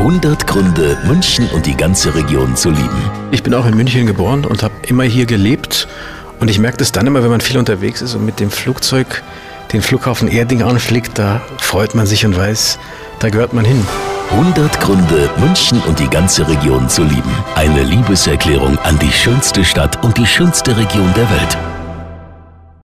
100 Gründe, München und die ganze Region zu lieben. Ich bin auch in München geboren und habe immer hier gelebt. Und ich merke das dann immer, wenn man viel unterwegs ist und mit dem Flugzeug den Flughafen Erding anfliegt, da freut man sich und weiß, da gehört man hin. 100 Gründe, München und die ganze Region zu lieben. Eine Liebeserklärung an die schönste Stadt und die schönste Region der Welt.